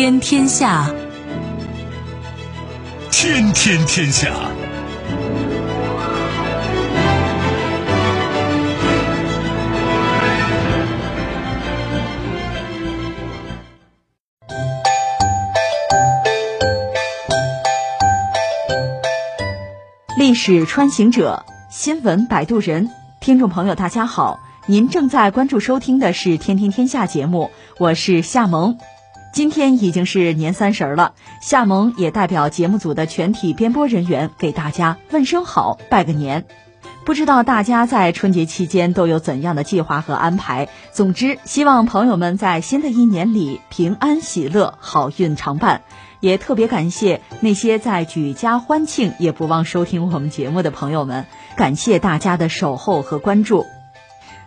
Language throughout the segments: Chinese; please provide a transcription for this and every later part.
天天下，天天天下。历史穿行者，新闻摆渡人，听众朋友，大家好，您正在关注收听的是《天天天下》节目，我是夏萌。今天已经是年三十了，夏萌也代表节目组的全体编播人员给大家问声好，拜个年。不知道大家在春节期间都有怎样的计划和安排？总之，希望朋友们在新的一年里平安喜乐，好运常伴。也特别感谢那些在举家欢庆也不忘收听我们节目的朋友们，感谢大家的守候和关注。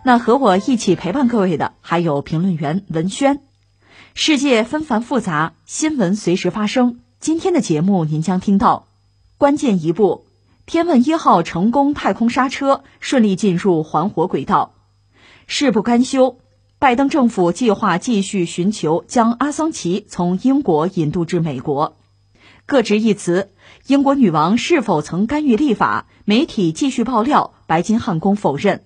那和我一起陪伴各位的还有评论员文轩。世界纷繁复杂，新闻随时发生。今天的节目您将听到：关键一步，天问一号成功太空刹车，顺利进入环火轨道；事不甘休。拜登政府计划继续寻求将阿桑奇从英国引渡至美国。各执一词，英国女王是否曾干预立法？媒体继续爆料，白金汉宫否认。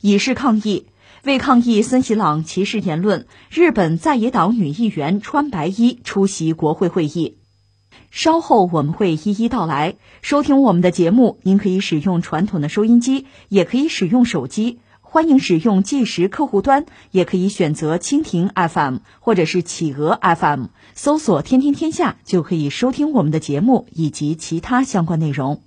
以示抗议，为抗议森喜朗歧视言论，日本在野党女议员穿白衣出席国会会议。稍后我们会一一道来。收听我们的节目，您可以使用传统的收音机，也可以使用手机。欢迎使用计时客户端，也可以选择蜻蜓 FM 或者是企鹅 FM，搜索“天天天下”就可以收听我们的节目以及其他相关内容。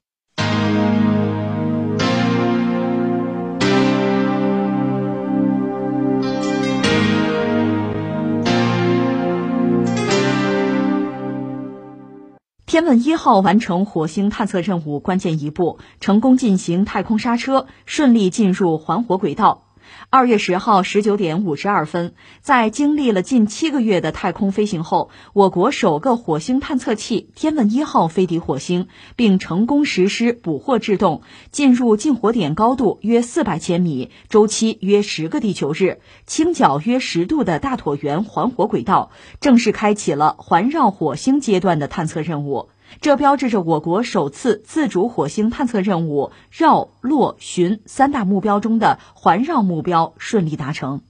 天问一号完成火星探测任务关键一步，成功进行太空刹车，顺利进入环火轨道。二月十号十九点五十二分，在经历了近七个月的太空飞行后，我国首个火星探测器天问一号飞抵火星，并成功实施捕获制动，进入近火点高度约四百千米、周期约十个地球日、倾角约十度的大椭圆环火轨道，正式开启了环绕火星阶段的探测任务。这标志着我国首次自主火星探测任务绕、落、巡三大目标中的环绕目标顺利达成。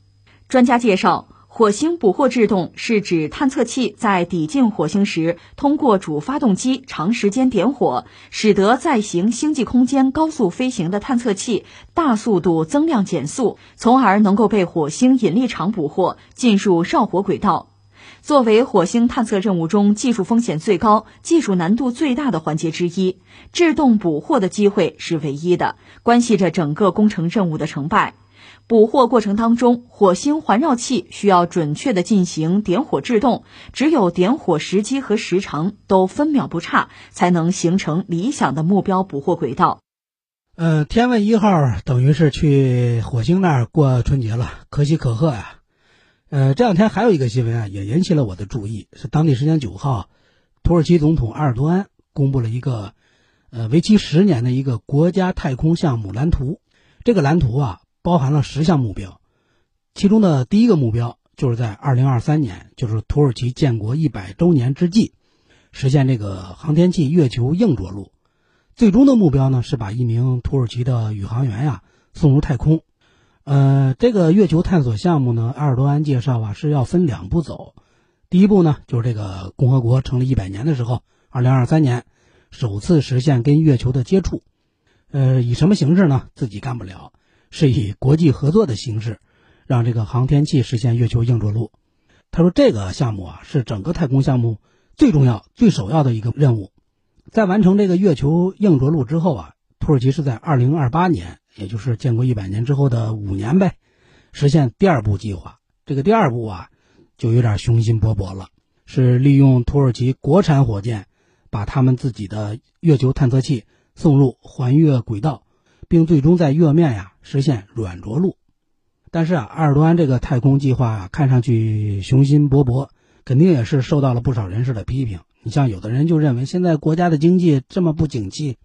专家介绍，火星捕获制动是指探测器在抵近火星时，通过主发动机长时间点火，使得在行星际空间高速飞行的探测器大速度增量减速，从而能够被火星引力场捕获，进入绕火轨道。作为火星探测任务中技术风险最高、技术难度最大的环节之一，制动捕获的机会是唯一的，关系着整个工程任务的成败。捕获过程当中，火星环绕器需要准确的进行点火制动，只有点火时机和时长都分秒不差，才能形成理想的目标捕获轨道。呃，天问一号等于是去火星那儿过春节了，可喜可贺呀。呃，这两天还有一个新闻啊，也引起了我的注意。是当地时间九号，土耳其总统埃尔多安公布了一个，呃，为期十年的一个国家太空项目蓝图。这个蓝图啊，包含了十项目标，其中的第一个目标就是在二零二三年，就是土耳其建国一百周年之际，实现这个航天器月球硬着陆。最终的目标呢，是把一名土耳其的宇航员呀送入太空。呃，这个月球探索项目呢，埃尔多安介绍啊是要分两步走。第一步呢，就是这个共和国成立一百年的时候，二零二三年首次实现跟月球的接触。呃，以什么形式呢？自己干不了，是以国际合作的形式，让这个航天器实现月球硬着陆。他说，这个项目啊是整个太空项目最重要、最首要的一个任务。在完成这个月球硬着陆之后啊，土耳其是在二零二八年。也就是建国一百年之后的五年呗，实现第二步计划。这个第二步啊，就有点雄心勃勃了，是利用土耳其国产火箭，把他们自己的月球探测器送入环月轨道，并最终在月面呀实现软着陆。但是啊，埃尔多安这个太空计划啊，看上去雄心勃勃，肯定也是受到了不少人士的批评。你像有的人就认为，现在国家的经济这么不景气，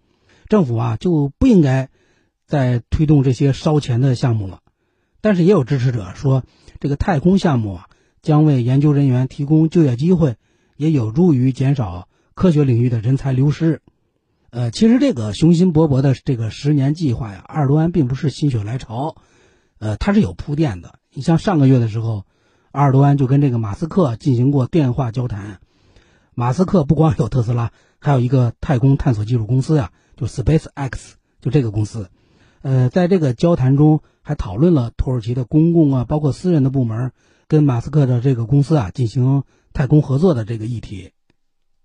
政府啊就不应该。在推动这些烧钱的项目了，但是也有支持者说，这个太空项目啊，将为研究人员提供就业机会，也有助于减少科学领域的人才流失。呃，其实这个雄心勃勃的这个十年计划呀，阿尔多安并不是心血来潮，呃，他是有铺垫的。你像上个月的时候，阿尔多安就跟这个马斯克进行过电话交谈。马斯克不光有特斯拉，还有一个太空探索技术公司呀，就 Space X，就这个公司。呃，在这个交谈中还讨论了土耳其的公共啊，包括私人的部门跟马斯克的这个公司啊进行太空合作的这个议题。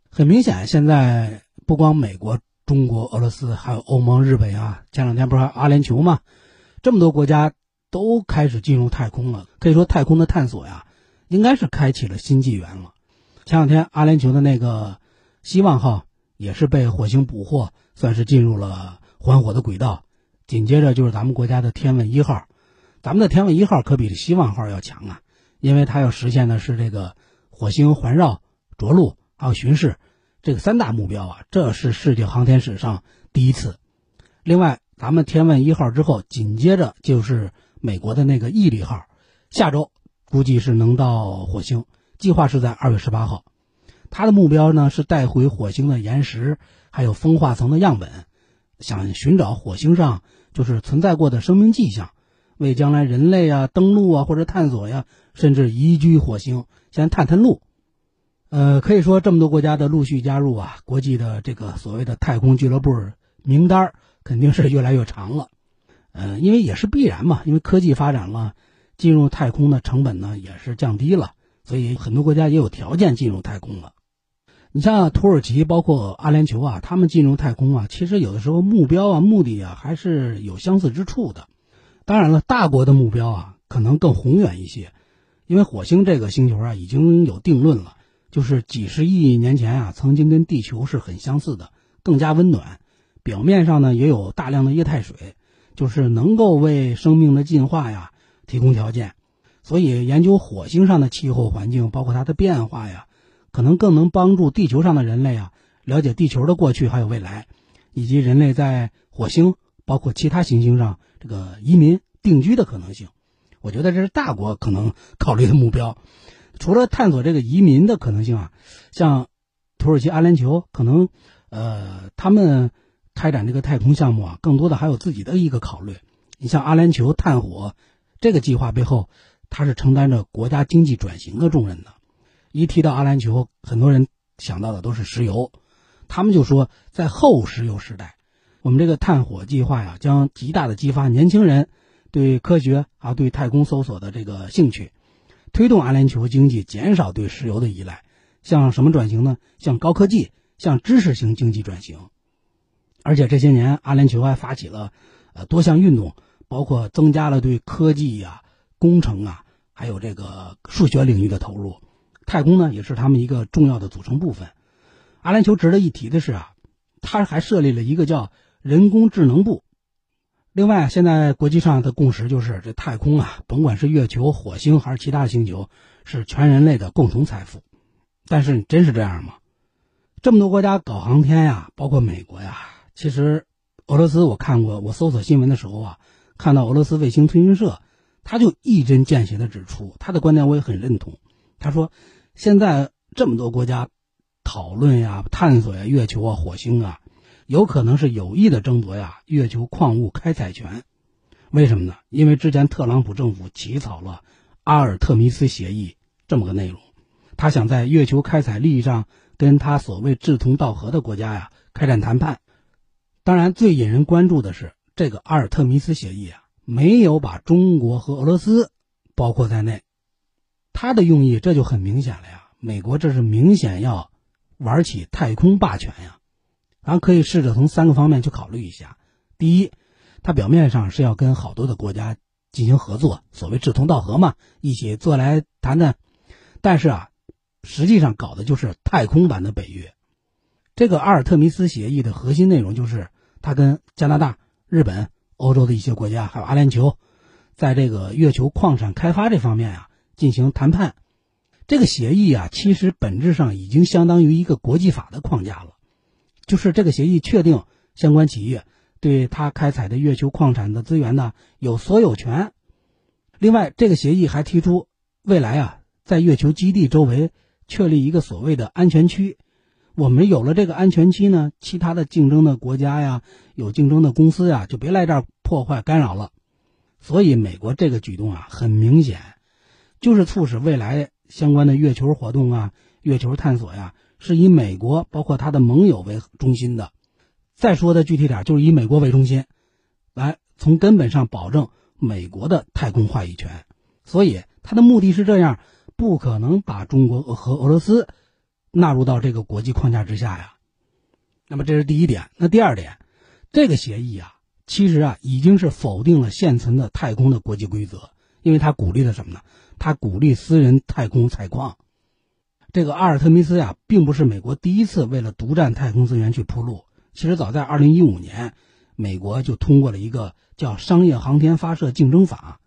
很明显，现在不光美国、中国、俄罗斯，还有欧盟、日本啊，前两天不是还阿联酋嘛，这么多国家都开始进入太空了。可以说，太空的探索呀，应该是开启了新纪元了。前两天，阿联酋的那个希望号也是被火星捕获，算是进入了环火的轨道。紧接着就是咱们国家的天问一号，咱们的天问一号可比希望号要强啊，因为它要实现的是这个火星环绕、着陆还有巡视这个三大目标啊，这是世界航天史上第一次。另外，咱们天问一号之后，紧接着就是美国的那个毅力号，下周估计是能到火星。计划是在二月十八号，他的目标呢是带回火星的岩石，还有风化层的样本，想寻找火星上就是存在过的生命迹象，为将来人类啊登陆啊或者探索呀，甚至移居火星先探探路。呃，可以说这么多国家的陆续加入啊，国际的这个所谓的太空俱乐部名单肯定是越来越长了。呃，因为也是必然嘛，因为科技发展了，进入太空的成本呢也是降低了。所以很多国家也有条件进入太空了。你像土耳其，包括阿联酋啊，他们进入太空啊，其实有的时候目标啊、目的啊还是有相似之处的。当然了，大国的目标啊可能更宏远一些，因为火星这个星球啊已经有定论了，就是几十亿年前啊曾经跟地球是很相似的，更加温暖，表面上呢也有大量的液态水，就是能够为生命的进化呀提供条件。所以，研究火星上的气候环境，包括它的变化呀，可能更能帮助地球上的人类啊，了解地球的过去还有未来，以及人类在火星包括其他行星上这个移民定居的可能性。我觉得这是大国可能考虑的目标。除了探索这个移民的可能性啊，像土耳其、阿联酋，可能呃，他们开展这个太空项目啊，更多的还有自己的一个考虑。你像阿联酋探火这个计划背后。它是承担着国家经济转型的重任的。一提到阿联酋，很多人想到的都是石油。他们就说，在后石油时代，我们这个探火计划呀，将极大的激发年轻人对科学啊、对太空搜索的这个兴趣，推动阿联酋经济减少对石油的依赖，向什么转型呢？向高科技、向知识型经济转型。而且这些年，阿联酋还发起了呃多项运动，包括增加了对科技呀。工程啊，还有这个数学领域的投入，太空呢也是他们一个重要的组成部分。阿联酋值得一提的是啊，他还设立了一个叫人工智能部。另外，现在国际上的共识就是，这太空啊，甭管是月球、火星还是其他星球，是全人类的共同财富。但是，真是这样吗？这么多国家搞航天呀，包括美国呀，其实俄罗斯我看过，我搜索新闻的时候啊，看到俄罗斯卫星通讯社。他就一针见血地指出，他的观点我也很认同。他说，现在这么多国家讨论呀、探索呀月球啊、火星啊，有可能是有意的争夺呀月球矿物开采权。为什么呢？因为之前特朗普政府起草了阿尔特弥斯协议这么个内容，他想在月球开采利益上跟他所谓志同道合的国家呀开展谈判。当然，最引人关注的是这个阿尔特弥斯协议啊。没有把中国和俄罗斯包括在内，他的用意这就很明显了呀。美国这是明显要玩起太空霸权呀。咱可以试着从三个方面去考虑一下：第一，他表面上是要跟好多的国家进行合作，所谓志同道合嘛，一起坐来谈谈。但是啊，实际上搞的就是太空版的北约。这个阿尔特弥斯协议的核心内容就是他跟加拿大、日本。欧洲的一些国家，还有阿联酋，在这个月球矿产开发这方面啊进行谈判。这个协议啊，其实本质上已经相当于一个国际法的框架了。就是这个协议确定相关企业对他开采的月球矿产的资源呢有所有权。另外，这个协议还提出，未来啊，在月球基地周围确立一个所谓的安全区。我们有了这个安全区呢，其他的竞争的国家呀，有竞争的公司呀，就别来这儿破坏干扰了。所以，美国这个举动啊，很明显，就是促使未来相关的月球活动啊、月球探索呀，是以美国包括它的盟友为中心的。再说的具体点，就是以美国为中心，来从根本上保证美国的太空话语权。所以，它的目的是这样，不可能把中国和俄罗斯纳入到这个国际框架之下呀。那么，这是第一点。那第二点，这个协议啊，其实啊，已经是否定了现存的太空的国际规则，因为他鼓励了什么呢？他鼓励私人太空采矿。这个阿尔特弥斯呀，并不是美国第一次为了独占太空资源去铺路。其实早在二零一五年，美国就通过了一个叫《商业航天发射竞争法》，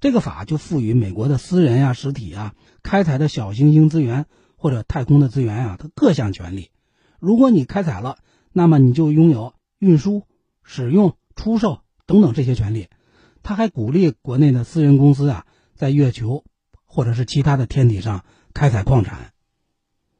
这个法就赋予美国的私人呀、实体啊开采的小行星资源或者太空的资源啊，它各项权利。如果你开采了，那么你就拥有运输、使用、出售等等这些权利。他还鼓励国内的私人公司啊，在月球或者是其他的天体上开采矿产。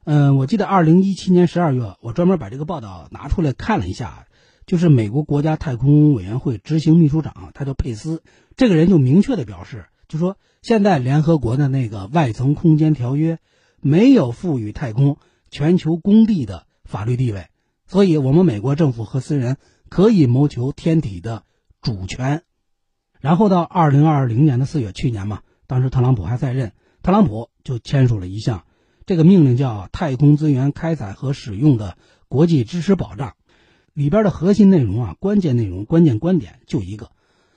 嗯，我记得二零一七年十二月，我专门把这个报道拿出来看了一下，就是美国国家太空委员会执行秘书长，他叫佩斯，这个人就明确的表示，就说现在联合国的那个外层空间条约没有赋予太空全球公地的法律地位，所以我们美国政府和私人可以谋求天体的主权。然后到二零二零年的四月，去年嘛，当时特朗普还在任，特朗普就签署了一项。这个命令叫《太空资源开采和使用的国际支持保障》，里边的核心内容啊，关键内容、关键观点就一个，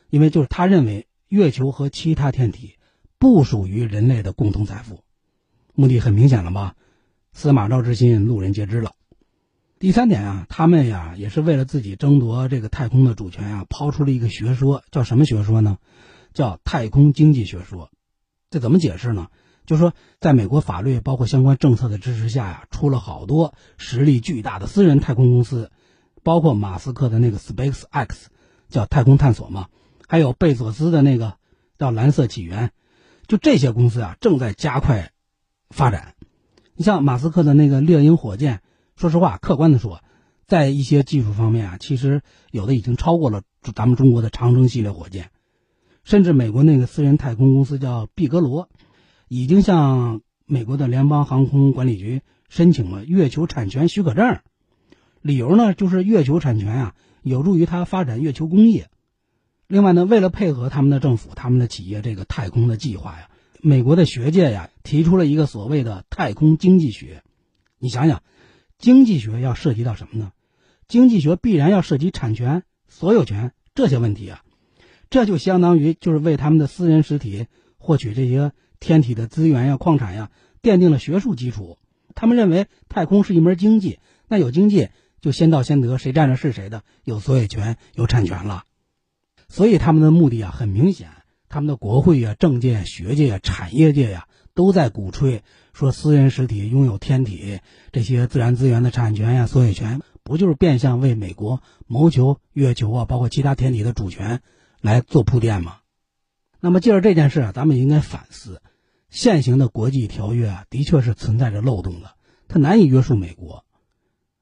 因为就是他认为月球和其他天体不属于人类的共同财富，目的很明显了吧？司马昭之心，路人皆知了。第三点啊，他们呀也是为了自己争夺这个太空的主权啊，抛出了一个学说，叫什么学说呢？叫太空经济学说。这怎么解释呢？就是说，在美国法律包括相关政策的支持下呀，出了好多实力巨大的私人太空公司，包括马斯克的那个 Space X，叫太空探索嘛，还有贝佐斯的那个叫蓝色起源，就这些公司啊，正在加快发展。你像马斯克的那个猎鹰火箭，说实话，客观的说，在一些技术方面啊，其实有的已经超过了咱们中国的长征系列火箭，甚至美国那个私人太空公司叫毕格罗。已经向美国的联邦航空管理局申请了月球产权许可证，理由呢就是月球产权啊有助于他发展月球工业。另外呢，为了配合他们的政府、他们的企业这个太空的计划呀，美国的学界呀提出了一个所谓的太空经济学。你想想，经济学要涉及到什么呢？经济学必然要涉及产权、所有权这些问题啊，这就相当于就是为他们的私人实体获取这些。天体的资源呀、矿产呀，奠定了学术基础。他们认为太空是一门经济，那有经济就先到先得，谁占着是谁的，有所有权、有产权了。所以他们的目的啊，很明显，他们的国会呀、政界、学界呀、产业界呀，都在鼓吹说，私人实体拥有天体这些自然资源的产权呀、所有权，不就是变相为美国谋求月球啊，包括其他天体的主权来做铺垫吗？那么，借着这件事啊，咱们应该反思。现行的国际条约啊，的确是存在着漏洞的，它难以约束美国。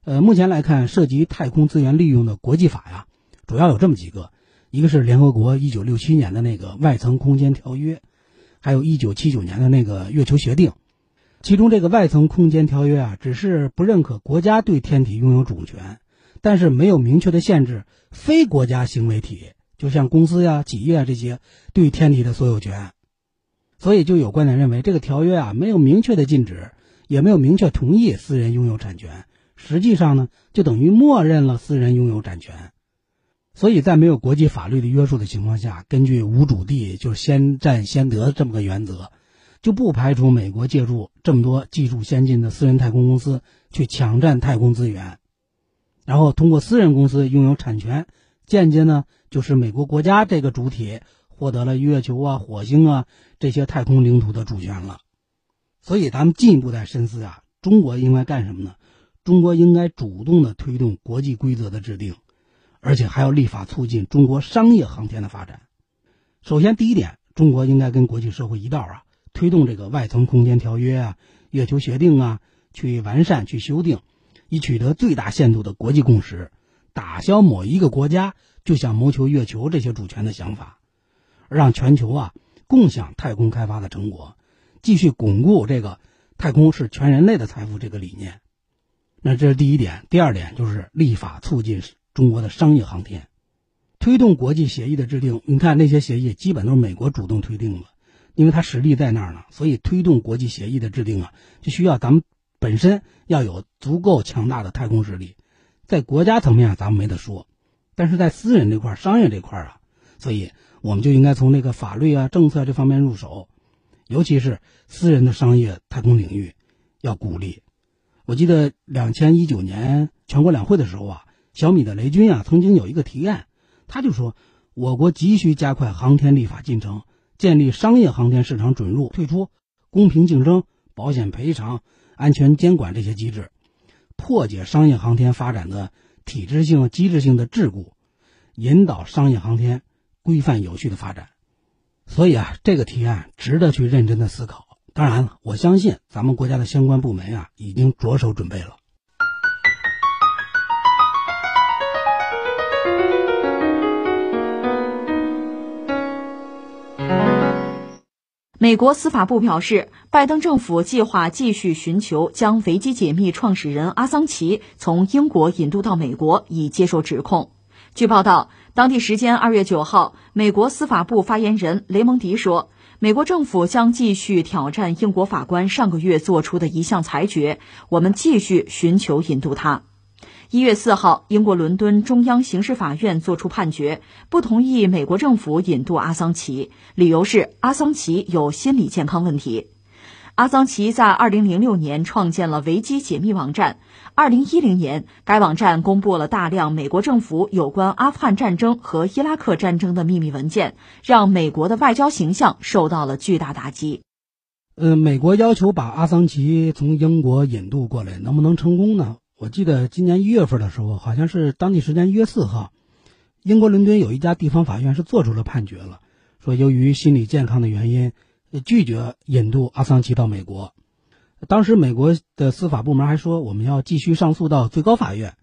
呃，目前来看，涉及太空资源利用的国际法呀，主要有这么几个：一个是联合国一九六七年的那个外层空间条约，还有一九七九年的那个月球协定。其中这个外层空间条约啊，只是不认可国家对天体拥有主权，但是没有明确的限制非国家行为体，就像公司呀、企业啊这些对天体的所有权。所以就有观点认为，这个条约啊没有明确的禁止，也没有明确同意私人拥有产权，实际上呢就等于默认了私人拥有产权。所以在没有国际法律的约束的情况下，根据无主地就是先占先得这么个原则，就不排除美国借助这么多技术先进的私人太空公司去抢占太空资源，然后通过私人公司拥有产权，间接呢就是美国国家这个主体。获得了月球啊、火星啊这些太空领土的主权了，所以咱们进一步再深思啊，中国应该干什么呢？中国应该主动的推动国际规则的制定，而且还要立法促进中国商业航天的发展。首先，第一点，中国应该跟国际社会一道啊，推动这个外层空间条约啊、月球协定啊，去完善、去修订，以取得最大限度的国际共识，打消某一个国家就想谋求月球这些主权的想法，让全球啊共享太空开发的成果，继续巩固这个太空是全人类的财富这个理念。那这是第一点，第二点就是立法促进中国的商业航天，推动国际协议的制定。你看那些协议基本都是美国主动推定的。因为它实力在那儿呢，所以推动国际协议的制定啊，就需要咱们本身要有足够强大的太空实力。在国家层面咱们没得说，但是在私人这块、商业这块啊，所以我们就应该从那个法律啊、政策这方面入手，尤其是私人的商业太空领域要鼓励。我记得两千一九年全国两会的时候啊，小米的雷军啊曾经有一个提案，他就说我国急需加快航天立法进程。建立商业航天市场准入、退出、公平竞争、保险赔偿、安全监管这些机制，破解商业航天发展的体制性、机制性的桎梏，引导商业航天规范有序的发展。所以啊，这个提案值得去认真的思考。当然了，我相信咱们国家的相关部门啊，已经着手准备了。美国司法部表示，拜登政府计划继续寻求将维基解密创始人阿桑奇从英国引渡到美国，以接受指控。据报道，当地时间二月九号，美国司法部发言人雷蒙迪说，美国政府将继续挑战英国法官上个月做出的一项裁决，我们继续寻求引渡他。一月四号，英国伦敦中央刑事法院作出判决，不同意美国政府引渡阿桑奇，理由是阿桑奇有心理健康问题。阿桑奇在二零零六年创建了维基解密网站，二零一零年该网站公布了大量美国政府有关阿富汗战争和伊拉克战争的秘密文件，让美国的外交形象受到了巨大打击。呃，美国要求把阿桑奇从英国引渡过来，能不能成功呢？我记得今年一月份的时候，好像是当地时间一月四号，英国伦敦有一家地方法院是做出了判决了，说由于心理健康的原因，拒绝引渡阿桑奇到美国。当时美国的司法部门还说我们要继续上诉到最高法院，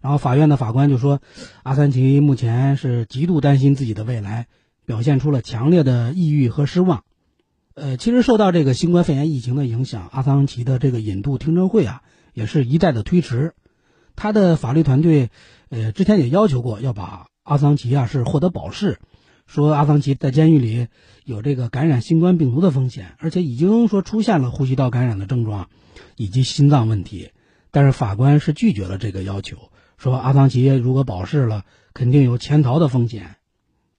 然后法院的法官就说，阿桑奇目前是极度担心自己的未来，表现出了强烈的抑郁和失望。呃，其实受到这个新冠肺炎疫情的影响，阿桑奇的这个引渡听证会啊。也是一再的推迟，他的法律团队，呃，之前也要求过要把阿桑奇啊是获得保释，说阿桑奇在监狱里有这个感染新冠病毒的风险，而且已经说出现了呼吸道感染的症状，以及心脏问题，但是法官是拒绝了这个要求，说阿桑奇如果保释了，肯定有潜逃的风险。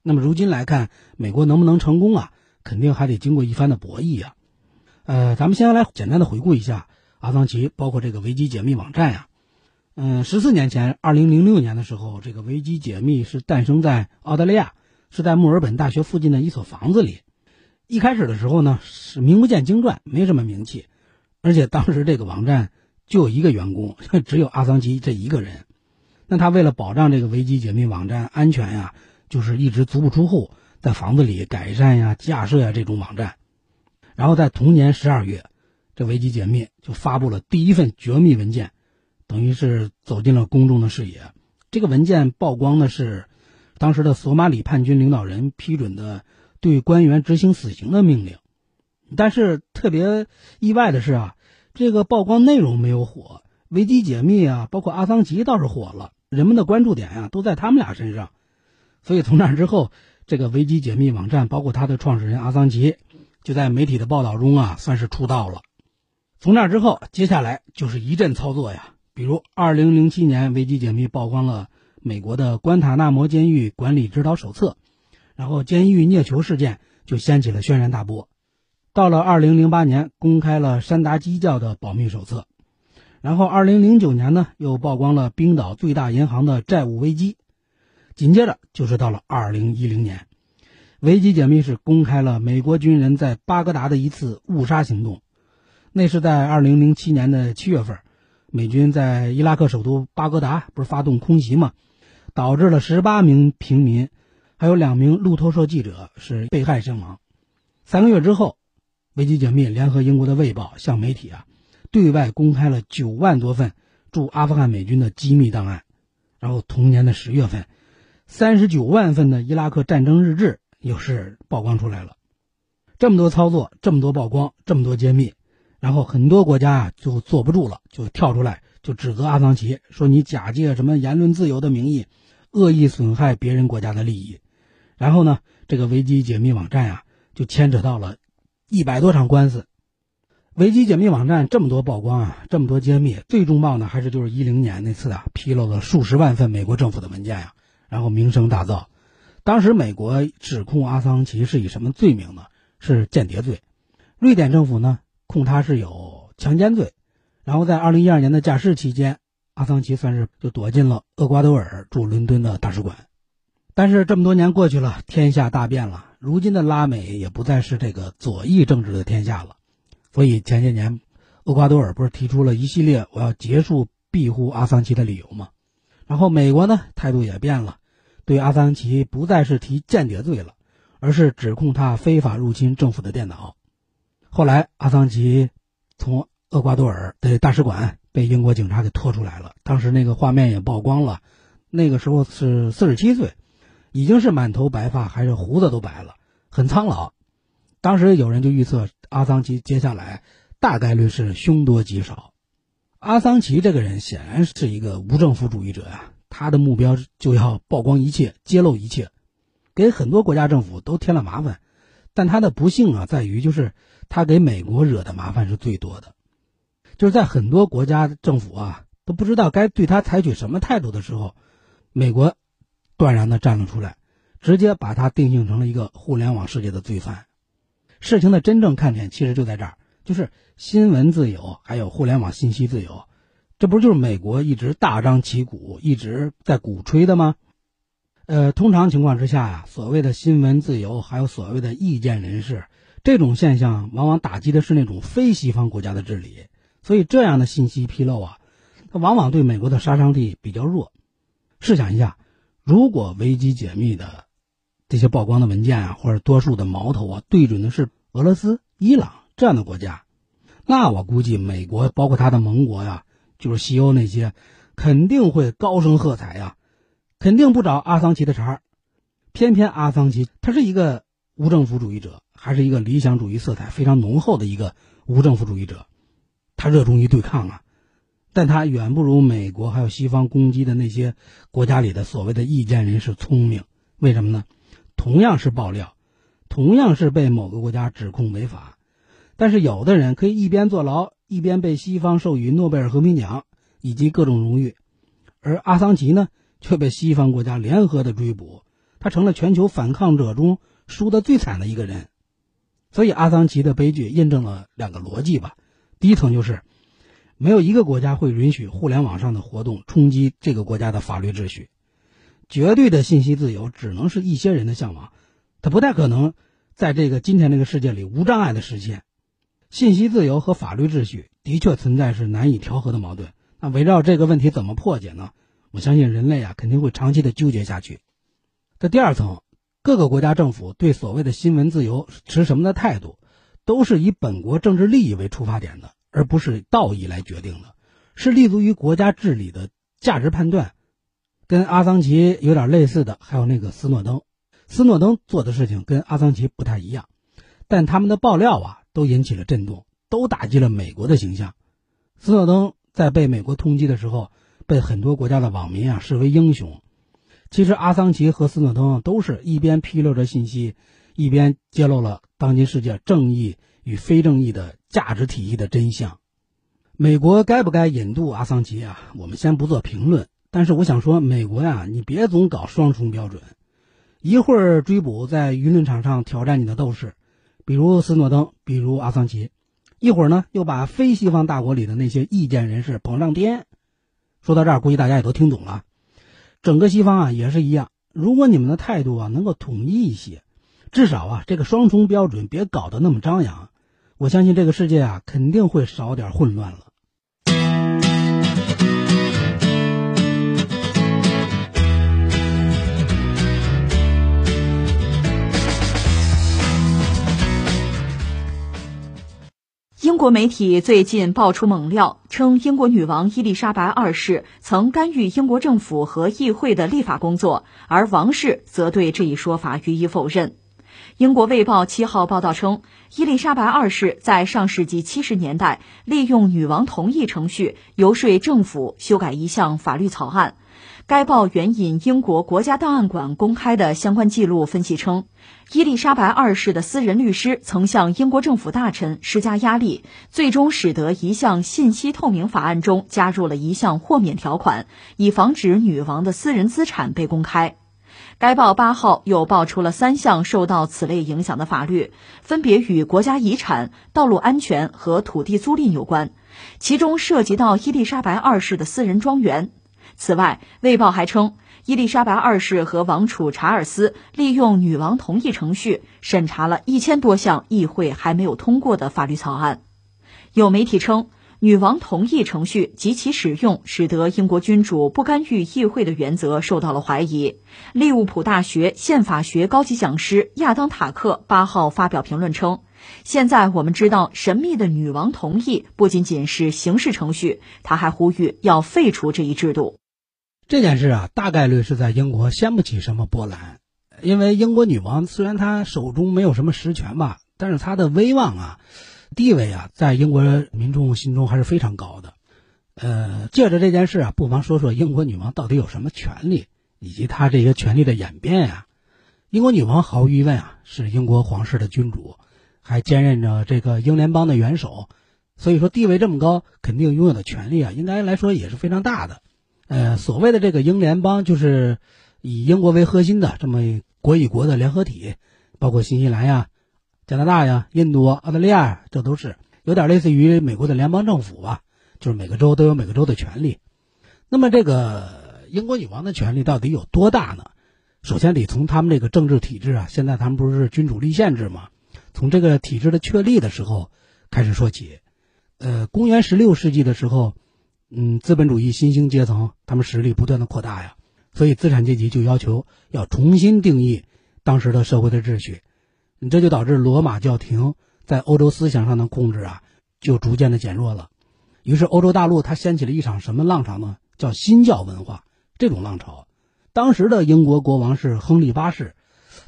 那么如今来看，美国能不能成功啊？肯定还得经过一番的博弈啊。呃，咱们先来简单的回顾一下。阿桑奇包括这个维基解密网站呀，嗯，十四年前，二零零六年的时候，这个维基解密是诞生在澳大利亚，是在墨尔本大学附近的一所房子里。一开始的时候呢，是名不见经传，没什么名气，而且当时这个网站就一个员工，只有阿桑奇这一个人。那他为了保障这个维基解密网站安全呀，就是一直足不出户，在房子里改善呀、架设呀这种网站。然后在同年十二月。这维基解密就发布了第一份绝密文件，等于是走进了公众的视野。这个文件曝光的是当时的索马里叛军领导人批准的对官员执行死刑的命令。但是特别意外的是啊，这个曝光内容没有火，维基解密啊，包括阿桑奇倒是火了，人们的关注点啊都在他们俩身上。所以从那之后，这个维基解密网站，包括它的创始人阿桑奇，就在媒体的报道中啊，算是出道了。从那之后，接下来就是一阵操作呀。比如，二零零七年，维基解密曝光了美国的关塔那摩监狱管理指导手册，然后监狱虐囚事件就掀起了轩然大波。到了二零零八年，公开了山达基教的保密手册，然后二零零九年呢，又曝光了冰岛最大银行的债务危机。紧接着就是到了二零一零年，维基解密是公开了美国军人在巴格达的一次误杀行动。那是在二零零七年的七月份，美军在伊拉克首都巴格达不是发动空袭吗？导致了十八名平民，还有两名路透社记者是被害身亡。三个月之后，维基解密联合英国的《卫报》向媒体啊对外公开了九万多份驻阿富汗美军的机密档案。然后同年的十月份，三十九万份的伊拉克战争日志又是曝光出来了。这么多操作，这么多曝光，这么多揭秘，然后很多国家啊就坐不住了，就跳出来就指责阿桑奇，说你假借什么言论自由的名义，恶意损害别人国家的利益。然后呢，这个维基解密网站呀，就牵扯到了一百多场官司。维基解密网站这么多曝光啊，这么多揭秘，最重磅的还是就是一零年那次啊，披露了数十万份美国政府的文件呀，然后名声大噪。当时美国指控阿桑奇是以什么罪名呢？是间谍罪。瑞典政府呢控他是有强奸罪。然后在二零一二年的假释期间，阿桑奇算是就躲进了厄瓜多尔驻伦敦的大使馆。但是这么多年过去了，天下大变了，如今的拉美也不再是这个左翼政治的天下了。所以前些年，厄瓜多尔不是提出了一系列我要结束庇护阿桑奇的理由吗？然后美国呢态度也变了，对阿桑奇不再是提间谍罪了，而是指控他非法入侵政府的电脑。后来阿桑奇从厄瓜多尔的大使馆被英国警察给拖出来了，当时那个画面也曝光了，那个时候是四十七岁，已经是满头白发，还是胡子都白了，很苍老。当时有人就预测阿桑奇接下来大概率是凶多吉少。阿桑奇这个人显然是一个无政府主义者呀，他的目标就要曝光一切、揭露一切，给很多国家政府都添了麻烦。但他的不幸啊，在于就是他给美国惹的麻烦是最多的，就是在很多国家政府啊都不知道该对他采取什么态度的时候，美国断然的站了出来，直接把他定性成了一个互联网世界的罪犯。事情的真正看点其实就在这儿，就是新闻自由，还有互联网信息自由，这不就是美国一直大张旗鼓一直在鼓吹的吗？呃，通常情况之下呀，所谓的新闻自由，还有所谓的意见人士，这种现象往往打击的是那种非西方国家的治理，所以这样的信息披露啊，它往往对美国的杀伤力比较弱。试想一下，如果危机解密的。这些曝光的文件啊，或者多数的矛头啊，对准的是俄罗斯、伊朗这样的国家，那我估计美国包括他的盟国呀，就是西欧那些，肯定会高声喝彩呀，肯定不找阿桑奇的茬儿。偏偏阿桑奇他是一个无政府主义者，还是一个理想主义色彩非常浓厚的一个无政府主义者，他热衷于对抗啊，但他远不如美国还有西方攻击的那些国家里的所谓的意见人士聪明。为什么呢？同样是爆料，同样是被某个国家指控违法，但是有的人可以一边坐牢，一边被西方授予诺贝尔和平奖以及各种荣誉，而阿桑奇呢却被西方国家联合的追捕，他成了全球反抗者中输得最惨的一个人。所以阿桑奇的悲剧印证了两个逻辑吧：第一层就是，没有一个国家会允许互联网上的活动冲击这个国家的法律秩序。绝对的信息自由只能是一些人的向往，它不太可能在这个今天这个世界里无障碍的实现。信息自由和法律秩序的确存在是难以调和的矛盾。那围绕这个问题怎么破解呢？我相信人类啊肯定会长期的纠结下去。在第二层，各个国家政府对所谓的新闻自由持什么的态度，都是以本国政治利益为出发点的，而不是道义来决定的，是立足于国家治理的价值判断。跟阿桑奇有点类似的，还有那个斯诺登。斯诺登做的事情跟阿桑奇不太一样，但他们的爆料啊，都引起了震动，都打击了美国的形象。斯诺登在被美国通缉的时候，被很多国家的网民啊视为英雄。其实阿桑奇和斯诺登都是一边披露着信息，一边揭露了当今世界正义与非正义的价值体系的真相。美国该不该引渡阿桑奇啊？我们先不做评论。但是我想说，美国呀，你别总搞双重标准，一会儿追捕在舆论场上挑战你的斗士，比如斯诺登，比如阿桑奇，一会儿呢又把非西方大国里的那些意见人士捧上天。说到这儿，估计大家也都听懂了。整个西方啊也是一样，如果你们的态度啊能够统一一些，至少啊这个双重标准别搞得那么张扬，我相信这个世界啊肯定会少点混乱了。英国媒体最近爆出猛料，称英国女王伊丽莎白二世曾干预英国政府和议会的立法工作，而王室则对这一说法予以否认。英国《卫报》七号报道称，伊丽莎白二世在上世纪七十年代利用女王同意程序游说政府修改一项法律草案。该报援引英国国家档案馆公开的相关记录分析称，伊丽莎白二世的私人律师曾向英国政府大臣施加压力，最终使得一项信息透明法案中加入了一项豁免条款，以防止女王的私人资产被公开。该报八号又爆出了三项受到此类影响的法律，分别与国家遗产、道路安全和土地租赁有关，其中涉及到伊丽莎白二世的私人庄园。此外，《卫报》还称，伊丽莎白二世和王储查尔斯利用女王同意程序审查了一千多项议会还没有通过的法律草案。有媒体称，女王同意程序及其使用使得英国君主不干预议会的原则受到了怀疑。利物浦大学宪法学高级讲师亚当·塔克八号发表评论称。现在我们知道，神秘的女王同意不仅仅是刑事程序，他还呼吁要废除这一制度。这件事啊，大概率是在英国掀不起什么波澜，因为英国女王虽然她手中没有什么实权吧，但是她的威望啊、地位啊，在英国民众心中还是非常高的。呃，借着这件事啊，不妨说说英国女王到底有什么权利，以及她这些权利的演变呀。英国女王毫无疑问啊，是英国皇室的君主，还兼任着这个英联邦的元首，所以说地位这么高，肯定拥有的权利啊，应该来说也是非常大的。呃，所谓的这个英联邦，就是以英国为核心的这么国与国的联合体，包括新西兰呀、加拿大呀、印度、澳大利亚，这都是有点类似于美国的联邦政府吧，就是每个州都有每个州的权利。那么这个英国女王的权力到底有多大呢？首先得从他们这个政治体制啊，现在他们不是君主立宪制吗？从这个体制的确立的时候开始说起。呃，公元十六世纪的时候。嗯，资本主义新兴阶层，他们实力不断的扩大呀，所以资产阶级就要求要重新定义当时的社会的秩序，这就导致罗马教廷在欧洲思想上的控制啊，就逐渐的减弱了。于是欧洲大陆它掀起了一场什么浪潮呢？叫新教文化这种浪潮。当时的英国国王是亨利八世，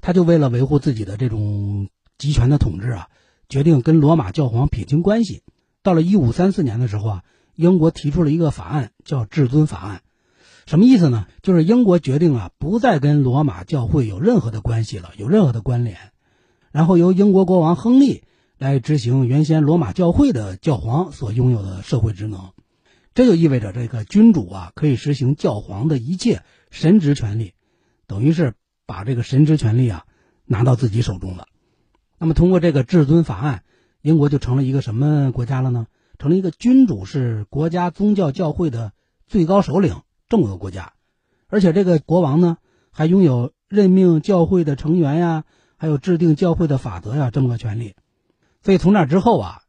他就为了维护自己的这种集权的统治啊，决定跟罗马教皇撇清关系。到了一五三四年的时候啊。英国提出了一个法案，叫《至尊法案》，什么意思呢？就是英国决定啊，不再跟罗马教会有任何的关系了，有任何的关联，然后由英国国王亨利来执行原先罗马教会的教皇所拥有的社会职能。这就意味着这个君主啊，可以实行教皇的一切神职权利，等于是把这个神职权利啊拿到自己手中了。那么，通过这个《至尊法案》，英国就成了一个什么国家了呢？成了一个君主是国家宗教教会的最高首领这么个国家，而且这个国王呢还拥有任命教会的成员呀，还有制定教会的法则呀这么个权利。所以从那之后啊，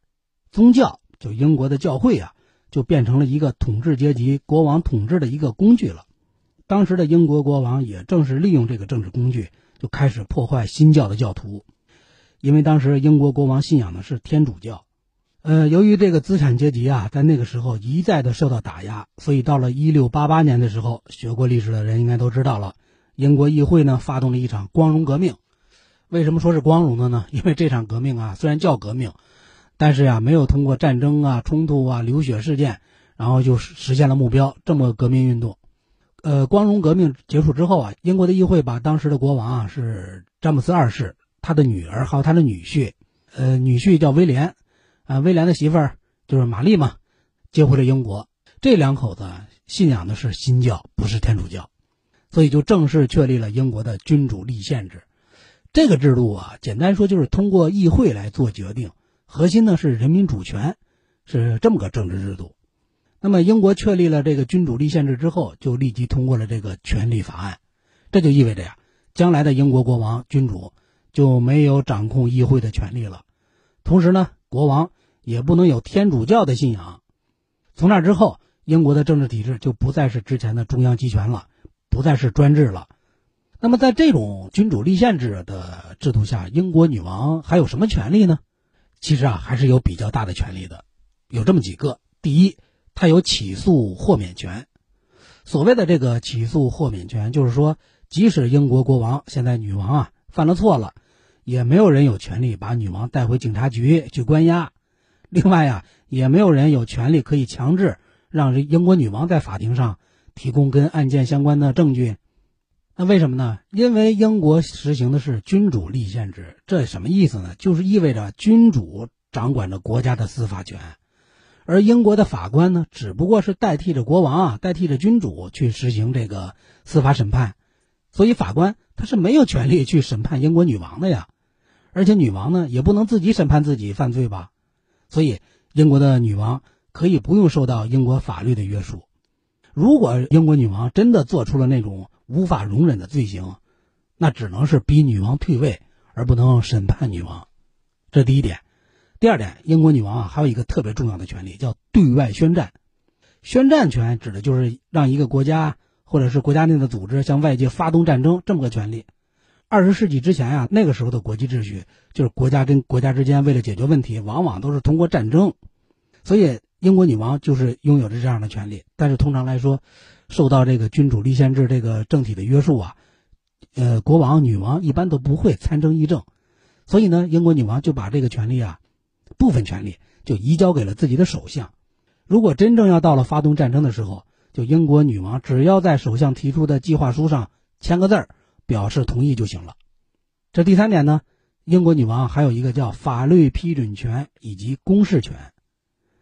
宗教就英国的教会啊就变成了一个统治阶级国王统治的一个工具了。当时的英国国王也正是利用这个政治工具，就开始破坏新教的教徒，因为当时英国国王信仰的是天主教。呃，由于这个资产阶级啊，在那个时候一再的受到打压，所以到了一六八八年的时候，学过历史的人应该都知道了，英国议会呢发动了一场光荣革命。为什么说是光荣的呢？因为这场革命啊，虽然叫革命，但是呀，没有通过战争啊、冲突啊、流血事件，然后就实现了目标。这么革命运动，呃，光荣革命结束之后啊，英国的议会把当时的国王啊是詹姆斯二世，他的女儿还有他的女婿，呃，女婿叫威廉。啊，威廉的媳妇儿就是玛丽嘛，接回了英国。这两口子信仰的是新教，不是天主教，所以就正式确立了英国的君主立宪制。这个制度啊，简单说就是通过议会来做决定，核心呢是人民主权，是这么个政治制度。那么英国确立了这个君主立宪制之后，就立即通过了这个权利法案。这就意味着呀，将来的英国国王君主就没有掌控议会的权利了。同时呢。国王也不能有天主教的信仰。从那之后，英国的政治体制就不再是之前的中央集权了，不再是专制了。那么，在这种君主立宪制的制度下，英国女王还有什么权利呢？其实啊还是有比较大的权利的，有这么几个。第一，她有起诉豁免权。所谓的这个起诉豁免权，就是说，即使英国国王现在女王啊犯了错了，也没有人有权利把女王带回警察局去关押。另外呀，也没有人有权利可以强制让英国女王在法庭上提供跟案件相关的证据。那为什么呢？因为英国实行的是君主立宪制，这什么意思呢？就是意味着君主掌管着国家的司法权。而英国的法官呢，只不过是代替着国王啊，代替着君主去实行这个司法审判，所以法官他是没有权利去审判英国女王的呀，而且女王呢也不能自己审判自己犯罪吧，所以英国的女王可以不用受到英国法律的约束。如果英国女王真的做出了那种无法容忍的罪行，那只能是逼女王退位，而不能审判女王。这第一点。第二点，英国女王啊，还有一个特别重要的权利，叫对外宣战。宣战权指的就是让一个国家或者是国家内的组织向外界发动战争这么个权利。二十世纪之前呀，那个时候的国际秩序就是国家跟国家之间为了解决问题，往往都是通过战争。所以英国女王就是拥有着这样的权利。但是通常来说，受到这个君主立宪制这个政体的约束啊，呃，国王、女王一般都不会参政议政。所以呢，英国女王就把这个权利啊。部分权利就移交给了自己的首相。如果真正要到了发动战争的时候，就英国女王只要在首相提出的计划书上签个字儿，表示同意就行了。这第三点呢，英国女王还有一个叫法律批准权以及公示权。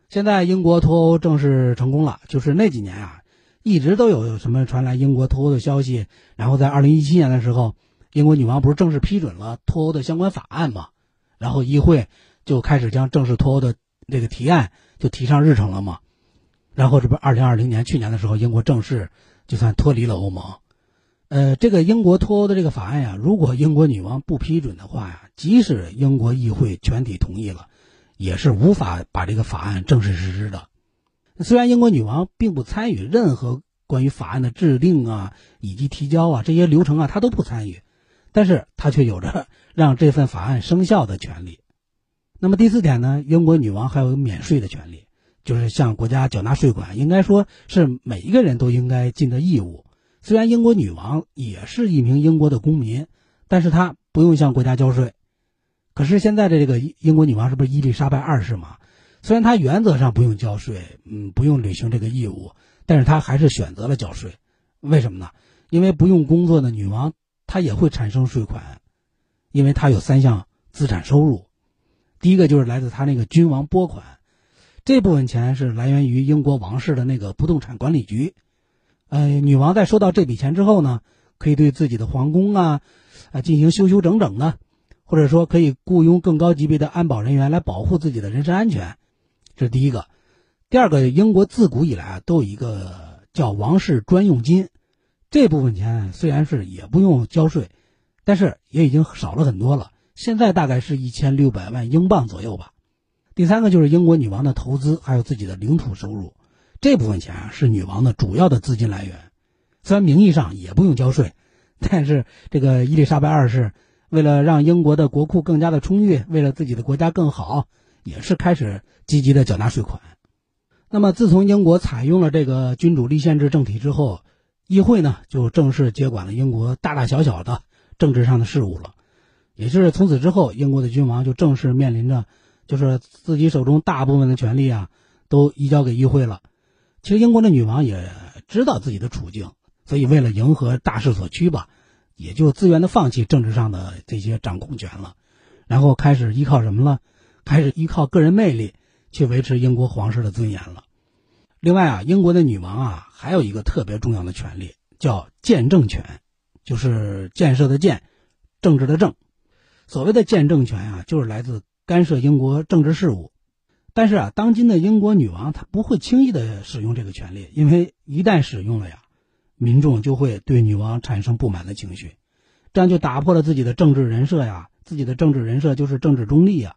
现在英国脱欧正式成功了，就是那几年啊，一直都有什么传来英国脱欧的消息。然后在二零一七年的时候，英国女王不是正式批准了脱欧的相关法案吗？然后议会。就开始将正式脱欧的这个提案就提上日程了嘛，然后这不二零二零年去年的时候，英国正式就算脱离了欧盟。呃，这个英国脱欧的这个法案呀，如果英国女王不批准的话呀，即使英国议会全体同意了，也是无法把这个法案正式实施的。虽然英国女王并不参与任何关于法案的制定啊，以及提交啊这些流程啊，她都不参与，但是她却有着 让这份法案生效的权利。那么第四点呢，英国女王还有免税的权利，就是向国家缴纳税款，应该说是每一个人都应该尽的义务。虽然英国女王也是一名英国的公民，但是她不用向国家交税。可是现在的这个英国女王是不是伊丽莎白二世嘛？虽然她原则上不用交税，嗯，不用履行这个义务，但是她还是选择了交税。为什么呢？因为不用工作的女王她也会产生税款，因为她有三项资产收入。第一个就是来自他那个君王拨款，这部分钱是来源于英国王室的那个不动产管理局。呃，女王在收到这笔钱之后呢，可以对自己的皇宫啊，啊进行修修整整的，或者说可以雇佣更高级别的安保人员来保护自己的人身安全。这是第一个。第二个，英国自古以来啊都有一个叫王室专用金，这部分钱虽然是也不用交税，但是也已经少了很多了。现在大概是一千六百万英镑左右吧。第三个就是英国女王的投资，还有自己的领土收入，这部分钱是女王的主要的资金来源。虽然名义上也不用交税，但是这个伊丽莎白二世为了让英国的国库更加的充裕，为了自己的国家更好，也是开始积极的缴纳税款。那么自从英国采用了这个君主立宪制政体之后，议会呢就正式接管了英国大大小小的政治上的事务了。也是从此之后，英国的君王就正式面临着，就是自己手中大部分的权利啊，都移交给议会了。其实英国的女王也知道自己的处境，所以为了迎合大势所趋吧，也就自愿的放弃政治上的这些掌控权了，然后开始依靠什么了？开始依靠个人魅力去维持英国皇室的尊严了。另外啊，英国的女王啊，还有一个特别重要的权利，叫建政权，就是建设的建，政治的政。所谓的见证权啊，就是来自干涉英国政治事务。但是啊，当今的英国女王她不会轻易的使用这个权利，因为一旦使用了呀，民众就会对女王产生不满的情绪，这样就打破了自己的政治人设呀。自己的政治人设就是政治中立呀。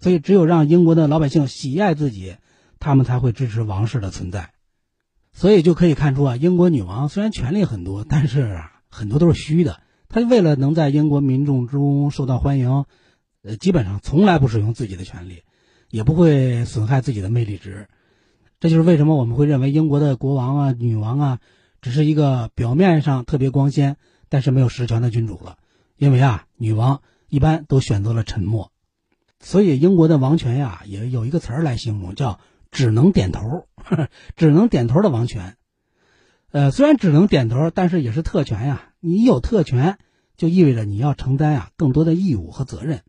所以，只有让英国的老百姓喜爱自己，他们才会支持王室的存在。所以就可以看出啊，英国女王虽然权力很多，但是啊很多都是虚的。她为了能在英国民众中受到欢迎，呃，基本上从来不使用自己的权利，也不会损害自己的魅力值。这就是为什么我们会认为英国的国王啊、女王啊，只是一个表面上特别光鲜，但是没有实权的君主了。因为啊，女王一般都选择了沉默，所以英国的王权呀，也有一个词儿来形容，叫“只能点头”，只能点头的王权。呃，虽然只能点头，但是也是特权呀。你有特权，就意味着你要承担呀更多的义务和责任。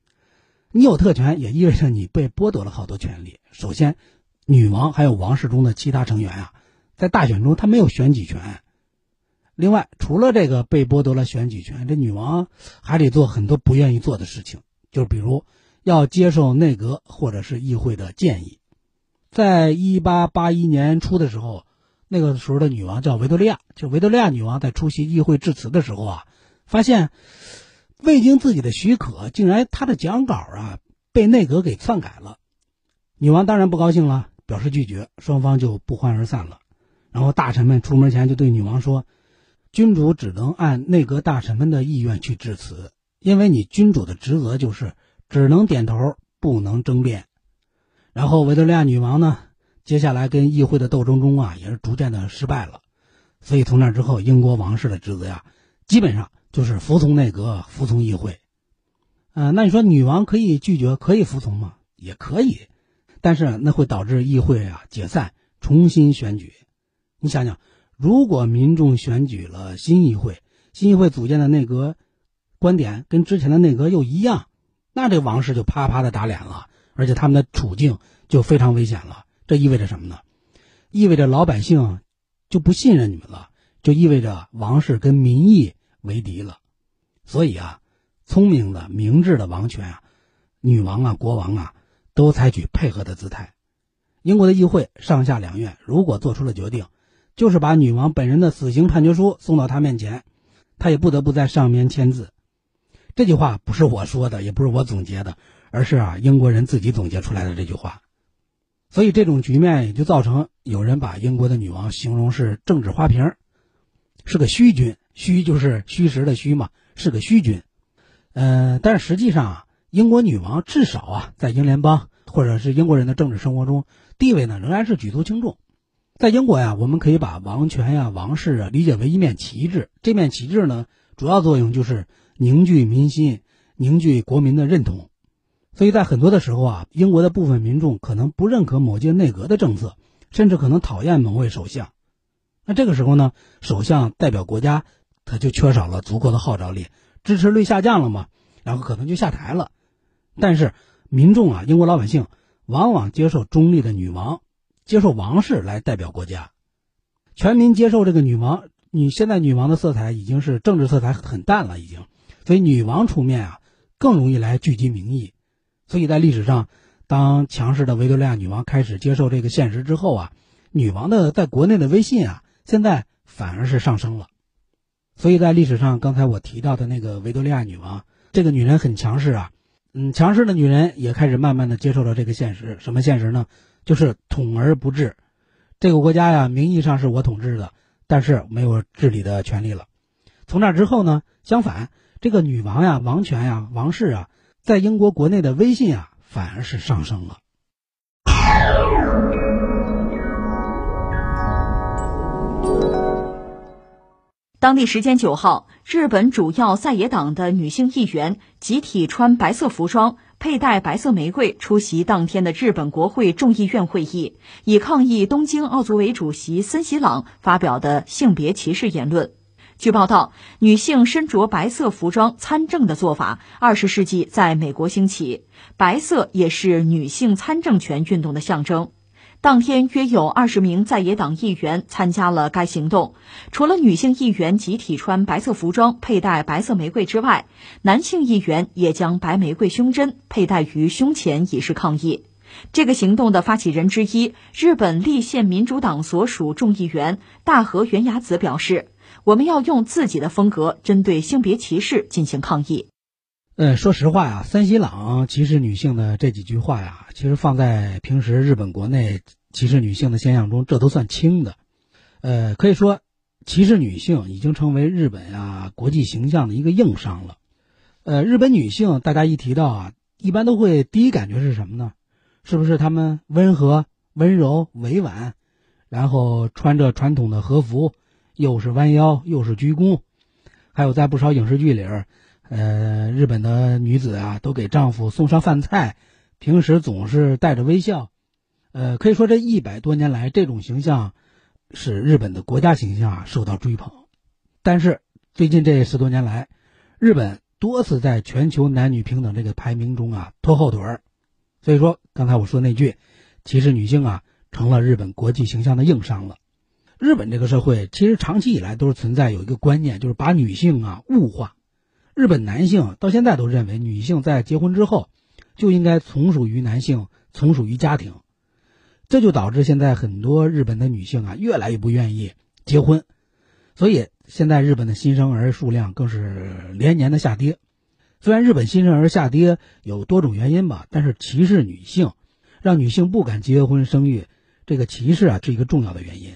你有特权，也意味着你被剥夺了好多权利。首先。女王还有王室中的其他成员啊，在大选中她没有选举权。另外，除了这个被剥夺了选举权，这女王还得做很多不愿意做的事情，就比如要接受内阁或者是议会的建议。在一八八一年初的时候，那个时候的女王叫维多利亚，就维多利亚女王在出席议会致辞的时候啊，发现未经自己的许可，竟然他的讲稿啊被内阁给篡改了。女王当然不高兴了。表示拒绝，双方就不欢而散了。然后大臣们出门前就对女王说：“君主只能按内阁大臣们的意愿去致辞，因为你君主的职责就是只能点头，不能争辩。”然后维多利亚女王呢，接下来跟议会的斗争中啊，也是逐渐的失败了。所以从那之后，英国王室的职责呀，基本上就是服从内阁，服从议会。呃，那你说女王可以拒绝，可以服从吗？也可以。但是那会导致议会啊解散，重新选举。你想想，如果民众选举了新议会，新议会组建的内阁观点跟之前的内阁又一样，那这王室就啪啪的打脸了，而且他们的处境就非常危险了。这意味着什么呢？意味着老百姓就不信任你们了，就意味着王室跟民意为敌了。所以啊，聪明的、明智的王权啊，女王啊，国王啊。都采取配合的姿态。英国的议会上下两院如果做出了决定，就是把女王本人的死刑判决书送到他面前，他也不得不在上面签字。这句话不是我说的，也不是我总结的，而是啊英国人自己总结出来的这句话。所以这种局面也就造成有人把英国的女王形容是政治花瓶，是个虚君。虚就是虚实的虚嘛，是个虚君。嗯，但是实际上啊。英国女王至少啊，在英联邦或者是英国人的政治生活中，地位呢仍然是举足轻重。在英国呀，我们可以把王权呀、王室啊理解为一面旗帜。这面旗帜呢，主要作用就是凝聚民心、凝聚国民的认同。所以在很多的时候啊，英国的部分民众可能不认可某届内阁的政策，甚至可能讨厌某位首相。那这个时候呢，首相代表国家，他就缺少了足够的号召力，支持率下降了嘛，然后可能就下台了。但是民众啊，英国老百姓往往接受中立的女王，接受王室来代表国家，全民接受这个女王。你现在女王的色彩已经是政治色彩很淡了，已经，所以女王出面啊，更容易来聚集民意。所以在历史上，当强势的维多利亚女王开始接受这个现实之后啊，女王的在国内的威信啊，现在反而是上升了。所以在历史上，刚才我提到的那个维多利亚女王，这个女人很强势啊。嗯，强势的女人也开始慢慢的接受了这个现实。什么现实呢？就是统而不治。这个国家呀，名义上是我统治的，但是没有治理的权利了。从那之后呢，相反，这个女王呀、王权呀、王室啊，在英国国内的威信啊，反而是上升了。当地时间九号，日本主要在野党的女性议员集体穿白色服装，佩戴白色玫瑰出席当天的日本国会众议院会议，以抗议东京奥组委主席森喜朗发表的性别歧视言论。据报道，女性身着白色服装参政的做法，二十世纪在美国兴起，白色也是女性参政权运动的象征。当天约有二十名在野党议员参加了该行动。除了女性议员集体穿白色服装、佩戴白色玫瑰之外，男性议员也将白玫瑰胸针佩戴于胸前以示抗议。这个行动的发起人之一，日本立宪民主党所属众议员大和原雅子表示：“我们要用自己的风格针对性别歧视进行抗议。”呃，说实话呀，森喜朗歧视女性的这几句话呀，其实放在平时日本国内歧视女性的现象中，这都算轻的。呃，可以说，歧视女性已经成为日本啊国际形象的一个硬伤了。呃，日本女性，大家一提到啊，一般都会第一感觉是什么呢？是不是她们温和、温柔、委婉，然后穿着传统的和服，又是弯腰又是鞠躬？还有在不少影视剧里儿，呃，日本的女子啊，都给丈夫送上饭菜，平时总是带着微笑。呃，可以说这一百多年来，这种形象使日本的国家形象啊受到追捧。但是最近这十多年来，日本多次在全球男女平等这个排名中啊拖后腿儿。所以说，刚才我说那句歧视女性啊，成了日本国际形象的硬伤了。日本这个社会其实长期以来都是存在有一个观念，就是把女性啊物化。日本男性到现在都认为，女性在结婚之后就应该从属于男性，从属于家庭。这就导致现在很多日本的女性啊，越来越不愿意结婚，所以现在日本的新生儿数量更是连年的下跌。虽然日本新生儿下跌有多种原因吧，但是歧视女性，让女性不敢结婚生育，这个歧视啊是一个重要的原因。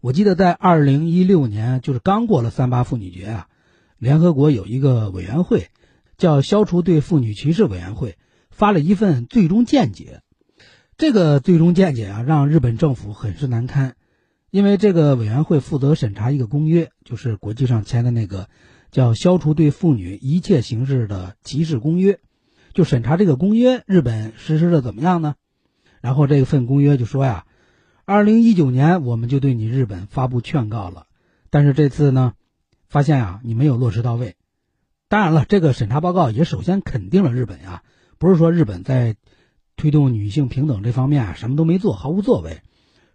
我记得在二零一六年，就是刚过了三八妇女节啊，联合国有一个委员会，叫消除对妇女歧视委员会，发了一份最终见解。这个最终见解啊，让日本政府很是难堪，因为这个委员会负责审查一个公约，就是国际上签的那个叫《消除对妇女一切形式的歧视公约》，就审查这个公约，日本实施的怎么样呢？然后这份公约就说呀，二零一九年我们就对你日本发布劝告了，但是这次呢，发现啊你没有落实到位。当然了，这个审查报告也首先肯定了日本呀，不是说日本在。推动女性平等这方面啊，什么都没做，毫无作为。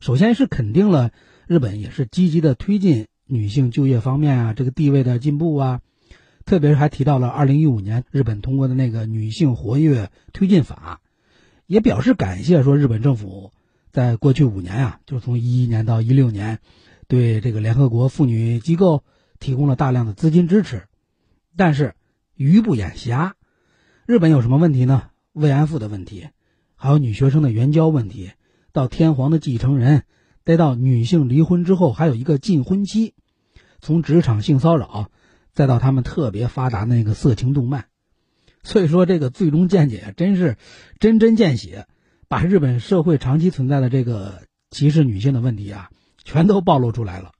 首先是肯定了日本也是积极的推进女性就业方面啊这个地位的进步啊，特别是还提到了二零一五年日本通过的那个女性活跃推进法，也表示感谢说日本政府在过去五年啊，就是从一一年到一六年，对这个联合国妇女机构提供了大量的资金支持。但是鱼不眼瞎，日本有什么问题呢？慰安妇的问题。还有女学生的援交问题，到天皇的继承人，再到女性离婚之后还有一个禁婚期，从职场性骚扰，再到他们特别发达那个色情动漫，所以说这个最终见解真是针针见血，把日本社会长期存在的这个歧视女性的问题啊，全都暴露出来了。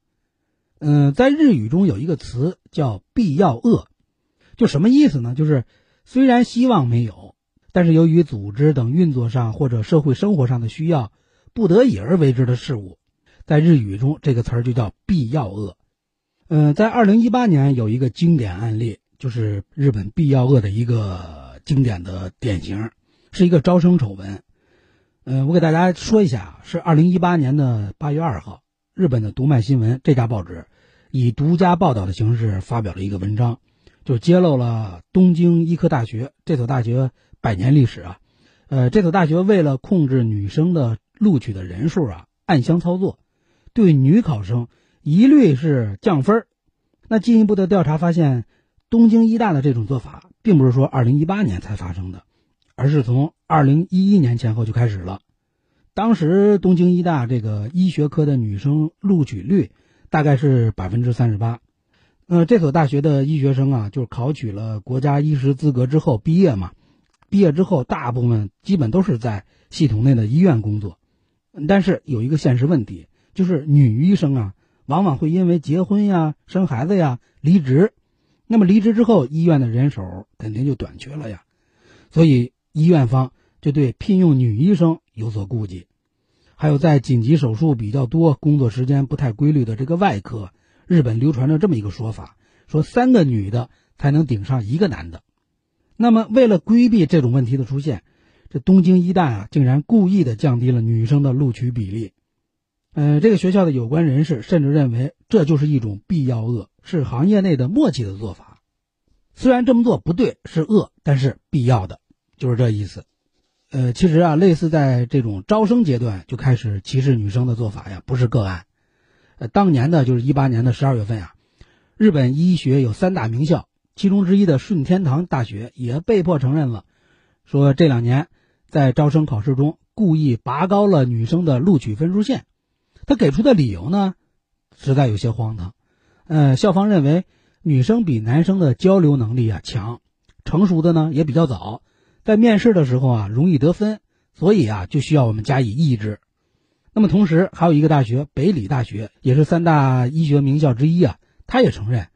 嗯，在日语中有一个词叫“必要恶”，就什么意思呢？就是虽然希望没有。但是由于组织等运作上或者社会生活上的需要，不得已而为之的事物，在日语中这个词儿就叫必要恶。嗯，在二零一八年有一个经典案例，就是日本必要恶的一个经典的典型，是一个招生丑闻。嗯，我给大家说一下，是二零一八年的八月二号，日本的读卖新闻这家报纸以独家报道的形式发表了一个文章，就揭露了东京医科大学这所大学。百年历史啊，呃，这所大学为了控制女生的录取的人数啊，暗箱操作，对女考生一律是降分那进一步的调查发现，东京医大的这种做法，并不是说二零一八年才发生的，而是从二零一一年前后就开始了。当时东京医大这个医学科的女生录取率大概是百分之三十八。呃，这所大学的医学生啊，就是考取了国家医师资格之后毕业嘛。毕业之后，大部分基本都是在系统内的医院工作，但是有一个现实问题，就是女医生啊，往往会因为结婚呀、生孩子呀离职，那么离职之后，医院的人手肯定就短缺了呀，所以医院方就对聘用女医生有所顾忌。还有在紧急手术比较多、工作时间不太规律的这个外科，日本流传着这么一个说法，说三个女的才能顶上一个男的。那么，为了规避这种问题的出现，这东京医大啊，竟然故意的降低了女生的录取比例。呃，这个学校的有关人士甚至认为，这就是一种必要恶，是行业内的默契的做法。虽然这么做不对，是恶，但是必要的，就是这意思。呃，其实啊，类似在这种招生阶段就开始歧视女生的做法呀，不是个案。呃，当年的就是一八年的十二月份呀，日本医学有三大名校。其中之一的顺天堂大学也被迫承认了，说这两年在招生考试中故意拔高了女生的录取分数线。他给出的理由呢，实在有些荒唐。呃，校方认为女生比男生的交流能力啊强，成熟的呢也比较早，在面试的时候啊容易得分，所以啊就需要我们加以抑制。那么同时还有一个大学北理大学，也是三大医学名校之一啊，他也承认，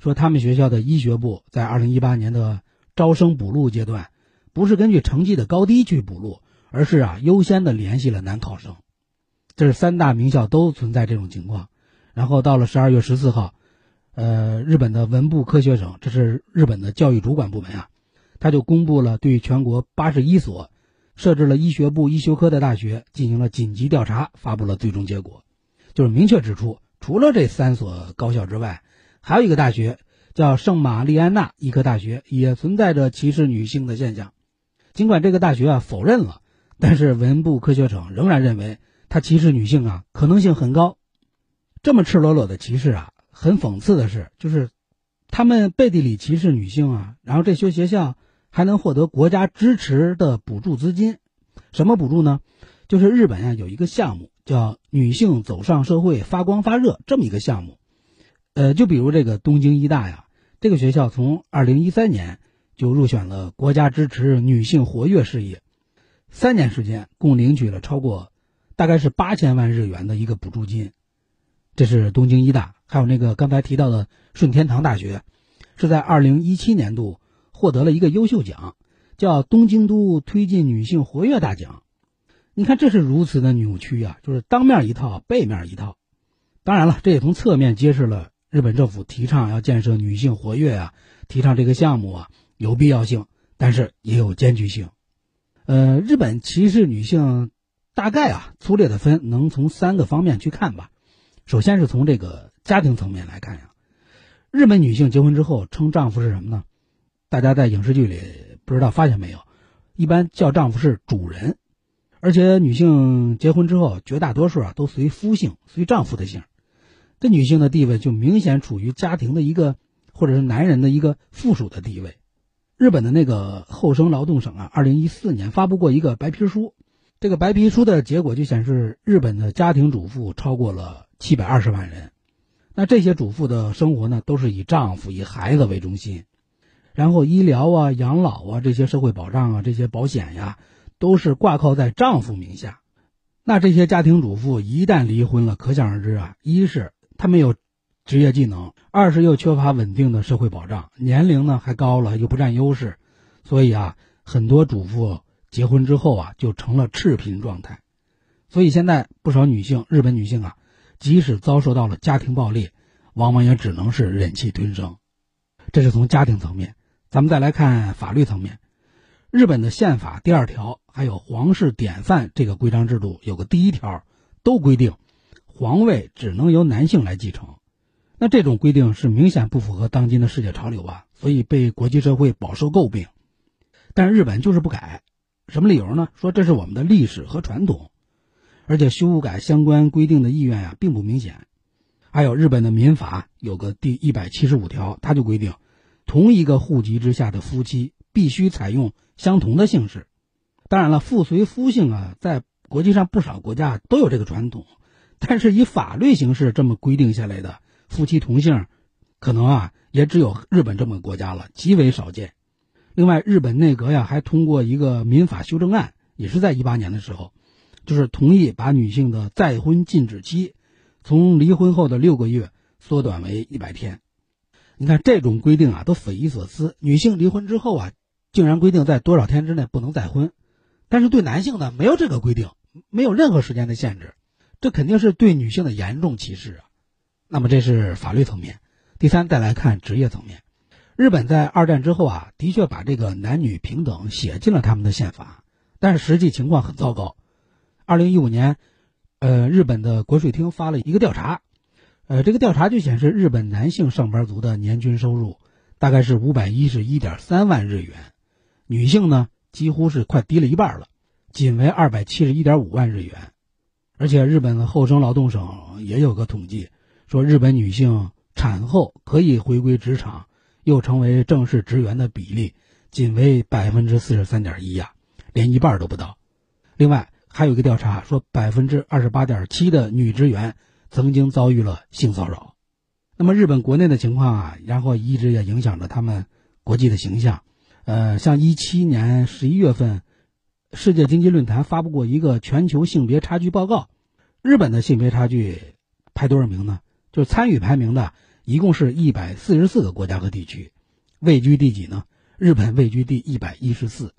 说他们学校的医学部在二零一八年的招生补录阶段，不是根据成绩的高低去补录，而是啊优先的联系了男考生。这是三大名校都存在这种情况。然后到了十二月十四号，呃，日本的文部科学省，这是日本的教育主管部门啊，他就公布了对全国八十一所设置了医学部医学科的大学进行了紧急调查，发布了最终结果，就是明确指出，除了这三所高校之外，还有一个大学叫圣玛丽安娜医科大学，也存在着歧视女性的现象。尽管这个大学啊否认了，但是文部科学省仍然认为它歧视女性啊可能性很高。这么赤裸裸的歧视啊，很讽刺的是，就是他们背地里歧视女性啊，然后这些学校还能获得国家支持的补助资金，什么补助呢？就是日本啊有一个项目叫“女性走上社会发光发热”这么一个项目，呃，就比如这个东京医大呀，这个学校从二零一三年就入选了国家支持女性活跃事业，三年时间共领取了超过大概是八千万日元的一个补助金。这是东京医大，还有那个刚才提到的顺天堂大学，是在二零一七年度获得了一个优秀奖，叫东京都推进女性活跃大奖。你看，这是如此的扭曲啊，就是当面一套，背面一套。当然了，这也从侧面揭示了日本政府提倡要建设女性活跃啊，提倡这个项目啊有必要性，但是也有艰巨性。呃，日本歧视女性，大概啊粗略的分，能从三个方面去看吧。首先是从这个家庭层面来看呀，日本女性结婚之后称丈夫是什么呢？大家在影视剧里不知道发现没有，一般叫丈夫是主人，而且女性结婚之后绝大多数啊都随夫姓，随丈夫的姓，这女性的地位就明显处于家庭的一个或者是男人的一个附属的地位。日本的那个厚生劳动省啊，二零一四年发布过一个白皮书，这个白皮书的结果就显示，日本的家庭主妇超过了。七百二十万人，那这些主妇的生活呢，都是以丈夫、以孩子为中心，然后医疗啊、养老啊这些社会保障啊、这些保险呀，都是挂靠在丈夫名下。那这些家庭主妇一旦离婚了，可想而知啊，一是她没有职业技能，二是又缺乏稳定的社会保障，年龄呢还高了又不占优势，所以啊，很多主妇结婚之后啊，就成了赤贫状态。所以现在不少女性，日本女性啊。即使遭受到了家庭暴力，往往也只能是忍气吞声。这是从家庭层面。咱们再来看法律层面，日本的宪法第二条还有皇室典范这个规章制度有个第一条，都规定皇位只能由男性来继承。那这种规定是明显不符合当今的世界潮流啊，所以被国际社会饱受诟病。但日本就是不改，什么理由呢？说这是我们的历史和传统。而且修改相关规定的意愿呀，并不明显。还有日本的民法有个第一百七十五条，它就规定，同一个户籍之下的夫妻必须采用相同的姓氏。当然了，父随夫姓啊，在国际上不少国家都有这个传统，但是以法律形式这么规定下来的夫妻同姓，可能啊也只有日本这么个国家了，极为少见。另外，日本内阁呀还通过一个民法修正案，也是在一八年的时候。就是同意把女性的再婚禁止期从离婚后的六个月缩短为一百天。你看这种规定啊，都匪夷所思。女性离婚之后啊，竟然规定在多少天之内不能再婚，但是对男性呢，没有这个规定，没有任何时间的限制，这肯定是对女性的严重歧视啊。那么这是法律层面。第三，再来看职业层面，日本在二战之后啊，的确把这个男女平等写进了他们的宪法，但是实际情况很糟糕。二零一五年，呃，日本的国税厅发了一个调查，呃，这个调查就显示，日本男性上班族的年均收入大概是五百一十一点三万日元，女性呢几乎是快低了一半了，仅为二百七十一点五万日元。而且，日本的厚生劳动省也有个统计，说日本女性产后可以回归职场又成为正式职员的比例仅为百分之四十三点一呀，连一半都不到。另外，还有一个调查说，百分之二十八点七的女职员曾经遭遇了性骚扰。那么日本国内的情况啊，然后一直也影响着他们国际的形象。呃，像一七年十一月份，世界经济论坛发布过一个全球性别差距报告，日本的性别差距排多少名呢？就是参与排名的，一共是一百四十四个国家和地区，位居第几呢？日本位居第一百一十四。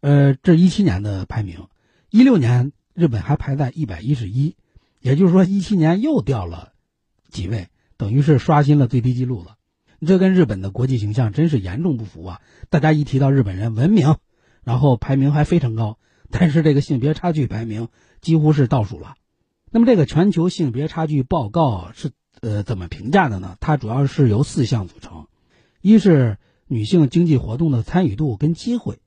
呃，这一七年的排名，一六年日本还排在一百一十一，也就是说一七年又掉了几位，等于是刷新了最低记录了。这跟日本的国际形象真是严重不符啊！大家一提到日本人文明，然后排名还非常高，但是这个性别差距排名几乎是倒数了。那么这个全球性别差距报告是呃怎么评价的呢？它主要是由四项组成：一是女性经济活动的参与度跟机会。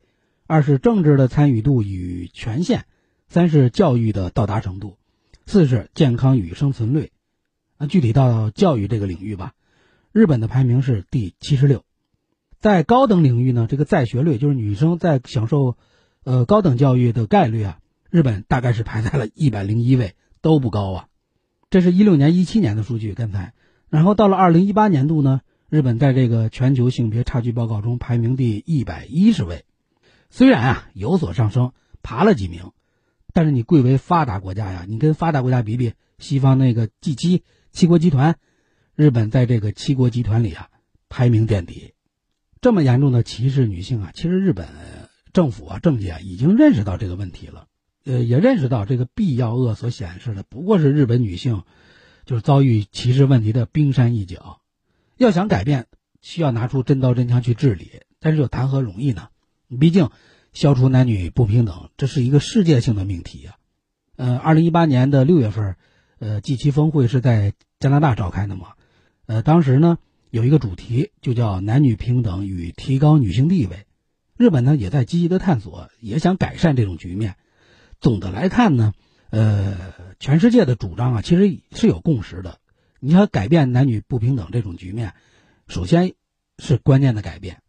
二是政治的参与度与权限，三是教育的到达程度，四是健康与生存率。啊，具体到教育这个领域吧，日本的排名是第七十六。在高等领域呢，这个在学率就是女生在享受，呃高等教育的概率啊，日本大概是排在了一百零一位，都不高啊。这是一六年、一七年的数据，刚才。然后到了二零一八年度呢，日本在这个全球性别差距报告中排名第一百一十位。虽然啊有所上升，爬了几名，但是你贵为发达国家呀，你跟发达国家比比，西方那个 G 七七国集团，日本在这个七国集团里啊排名垫底，这么严重的歧视女性啊，其实日本政府啊政界啊已经认识到这个问题了，呃也认识到这个必要恶所显示的不过是日本女性就是遭遇歧视问题的冰山一角，要想改变，需要拿出真刀真枪去治理，但是又谈何容易呢？你毕竟，消除男女不平等，这是一个世界性的命题呀。呃，二零一八年的六月份，呃，G7 峰会是在加拿大召开的嘛？呃，当时呢有一个主题，就叫男女平等与提高女性地位。日本呢也在积极的探索，也想改善这种局面。总的来看呢，呃，全世界的主张啊，其实是有共识的。你想改变男女不平等这种局面，首先是观念的改变。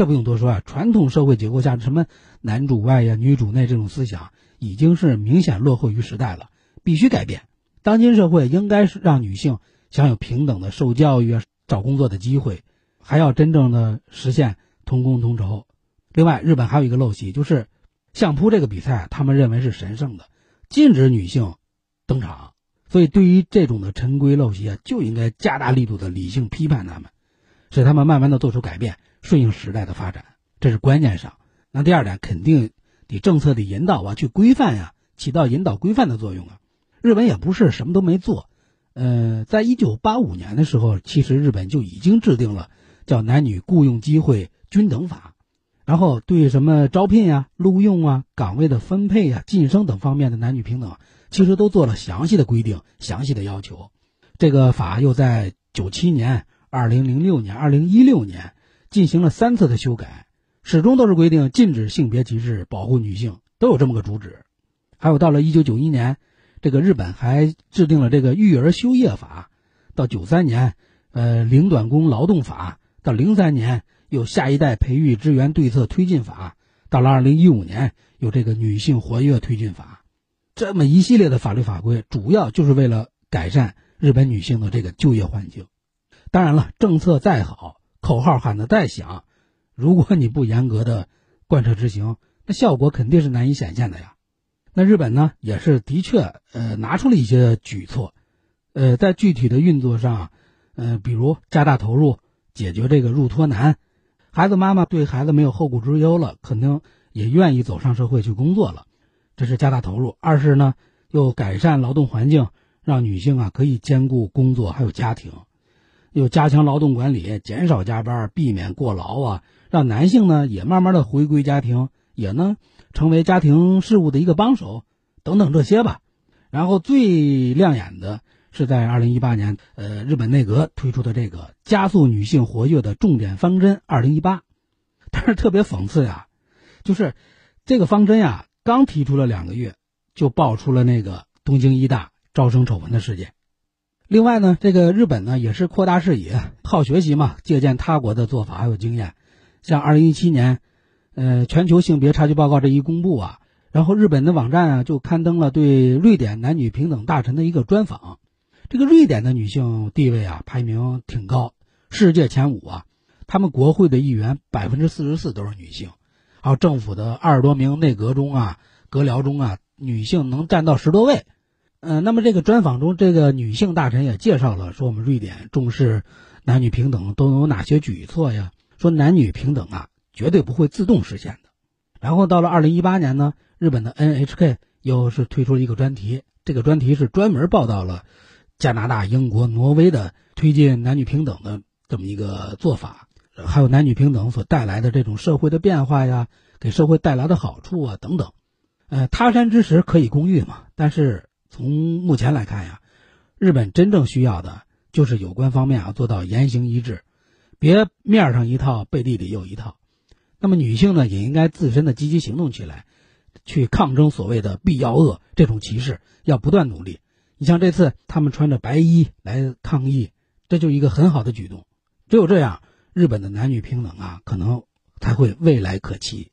这不用多说啊，传统社会结构下什么男主外呀、女主内这种思想，已经是明显落后于时代了，必须改变。当今社会应该是让女性享有平等的受教育啊、找工作的机会，还要真正的实现同工同酬。另外，日本还有一个陋习，就是相扑这个比赛，他们认为是神圣的，禁止女性登场。所以，对于这种的陈规陋习啊，就应该加大力度的理性批判他们，使他们慢慢的做出改变。顺应时代的发展，这是观念上。那第二点，肯定得政策的引导啊，去规范呀，起到引导规范的作用啊。日本也不是什么都没做，呃，在一九八五年的时候，其实日本就已经制定了叫《男女雇佣机会均等法》，然后对什么招聘呀、录用啊、岗位的分配呀、晋升等方面的男女平等，其实都做了详细的规定、详细的要求。这个法又在九七年、二零零六年、二零一六年。进行了三次的修改，始终都是规定禁止性别歧视，保护女性，都有这么个主旨。还有到了一九九一年，这个日本还制定了这个育儿休业法，到九三年，呃，零短工劳动法，到零三年有下一代培育支援对策推进法，到了二零一五年有这个女性活跃推进法，这么一系列的法律法规，主要就是为了改善日本女性的这个就业环境。当然了，政策再好。口号喊得再响，如果你不严格的贯彻执行，那效果肯定是难以显现的呀。那日本呢，也是的确呃拿出了一些举措，呃，在具体的运作上，呃，比如加大投入解决这个入托难，孩子妈妈对孩子没有后顾之忧了，肯定也愿意走上社会去工作了，这是加大投入。二是呢，又改善劳动环境，让女性啊可以兼顾工作还有家庭。又加强劳动管理，减少加班，避免过劳啊，让男性呢也慢慢的回归家庭，也呢成为家庭事务的一个帮手，等等这些吧。然后最亮眼的是在二零一八年，呃，日本内阁推出的这个加速女性活跃的重点方针二零一八。但是特别讽刺呀，就是这个方针呀刚提出了两个月，就爆出了那个东京医大招生丑闻的事件。另外呢，这个日本呢也是扩大视野，好学习嘛，借鉴他国的做法还有经验。像二零一七年，呃，全球性别差距报告这一公布啊，然后日本的网站啊就刊登了对瑞典男女平等大臣的一个专访。这个瑞典的女性地位啊排名挺高，世界前五啊，他们国会的议员百分之四十四都是女性，还有政府的二十多名内阁中啊、阁僚中啊，女性能占到十多位。呃，那么这个专访中，这个女性大臣也介绍了，说我们瑞典重视男女平等都有哪些举措呀？说男女平等啊，绝对不会自动实现的。然后到了二零一八年呢，日本的 NHK 又是推出了一个专题，这个专题是专门报道了加拿大、英国、挪威的推进男女平等的这么一个做法，还有男女平等所带来的这种社会的变化呀，给社会带来的好处啊等等。呃，他山之石可以攻玉嘛，但是。从目前来看呀，日本真正需要的就是有关方面啊做到言行一致，别面上一套，背地里又一套。那么女性呢，也应该自身的积极行动起来，去抗争所谓的“必要恶”这种歧视，要不断努力。你像这次他们穿着白衣来抗议，这就一个很好的举动。只有这样，日本的男女平等啊，可能才会未来可期。